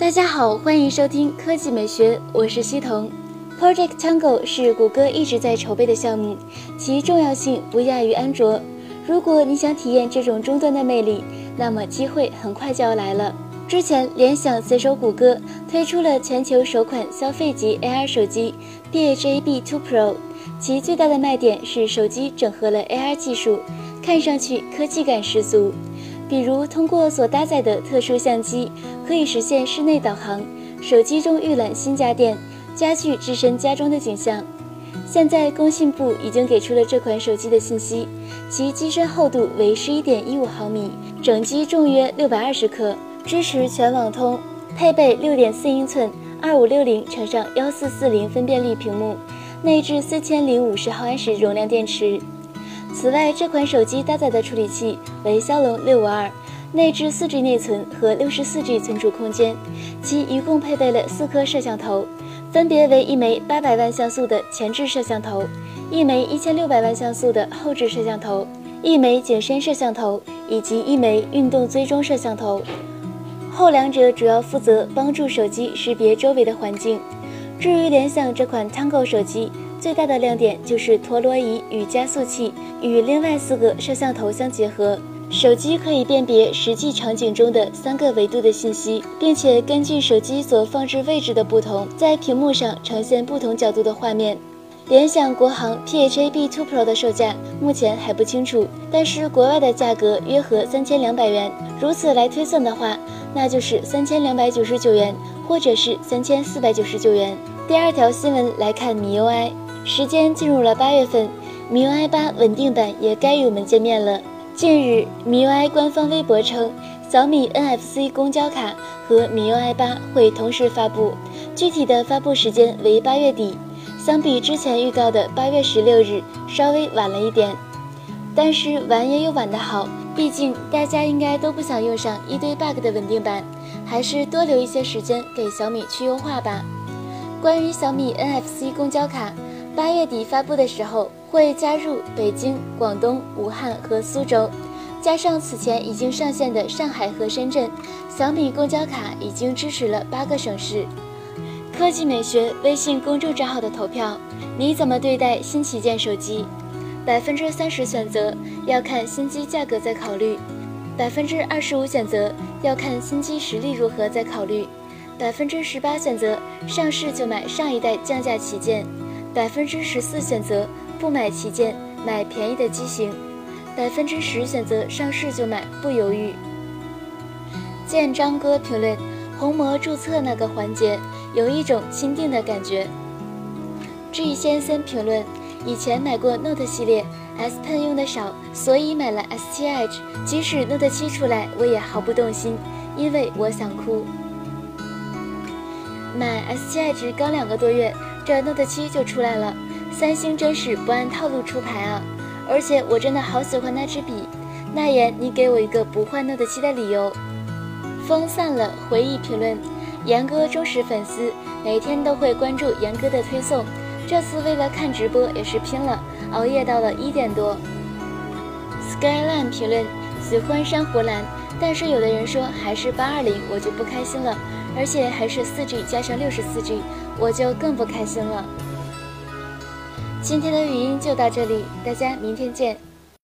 大家好，欢迎收听科技美学，我是西彤。Project Tango 是谷歌一直在筹备的项目，其重要性不亚于安卓。如果你想体验这种终端的魅力，那么机会很快就要来了。之前，联想携手谷歌推出了全球首款消费级 AR 手机 PHAB 2 Pro，其最大的卖点是手机整合了 AR 技术，看上去科技感十足。比如，通过所搭载的特殊相机，可以实现室内导航，手机中预览新家电、家具置身家中的景象。现在，工信部已经给出了这款手机的信息，其机身厚度为十一点一五毫米，整机重约六百二十克。支持全网通，配备六点四英寸二五六零乘上幺四四零分辨率屏幕，内置四千零五十毫安时容量电池。此外，这款手机搭载的处理器为骁龙六五二，内置四 G 内存和六十四 G 存储空间。其一共配备了四颗摄像头，分别为一枚八百万像素的前置摄像头，一枚一千六百万像素的后置摄像头，一枚景深摄像头以及一枚运动追踪摄像头。后两者主要负责帮助手机识别周围的环境。至于联想这款 Tango 手机，最大的亮点就是陀螺仪与加速器与另外四个摄像头相结合，手机可以辨别实际场景中的三个维度的信息，并且根据手机所放置位置的不同，在屏幕上呈现不同角度的画面。联想国行 PHAB 2 Pro 的售价目前还不清楚，但是国外的价格约合三千两百元。如此来推算的话，那就是三千两百九十九元，或者是三千四百九十九元。第二条新闻来看，MIUI，时间进入了八月份，MIUI 八稳定版也该与我们见面了。近日，MIUI 官方微博称，小米 NFC 公交卡和 MIUI 八会同时发布，具体的发布时间为八月底。相比之前预告的八月十六日，稍微晚了一点，但是晚也有晚的好。毕竟大家应该都不想用上一堆 bug 的稳定版，还是多留一些时间给小米去优化吧。关于小米 NFC 公交卡，八月底发布的时候会加入北京、广东、武汉和苏州，加上此前已经上线的上海和深圳，小米公交卡已经支持了八个省市。科技美学微信公众账号的投票，你怎么对待新旗舰手机？百分之三十选择要看新机价格再考虑，百分之二十五选择要看新机实力如何再考虑，百分之十八选择上市就买上一代降价旗舰，百分之十四选择不买旗舰买便宜的机型，百分之十选择上市就买不犹豫。见张哥评论红魔注册那个环节有一种钦定的感觉。G 先生评论。以前买过 Note 系列，S Pen 用的少，所以买了 S7 Edge。即使 Note 7出来，我也毫不动心，因为我想哭。买 S7 Edge 刚两个多月，这 Note 7就出来了，三星真是不按套路出牌啊！而且我真的好喜欢那支笔。那言，你给我一个不换 Note 7的理由。风散了，回忆评论，严哥忠实粉丝，每天都会关注严哥的推送。这次为了看直播也是拼了，熬夜到了一点多。Skyline 评论喜欢珊瑚蓝，但是有的人说还是八二零，我就不开心了，而且还是四 G 加上六十四 G，我就更不开心了。今天的语音就到这里，大家明天见。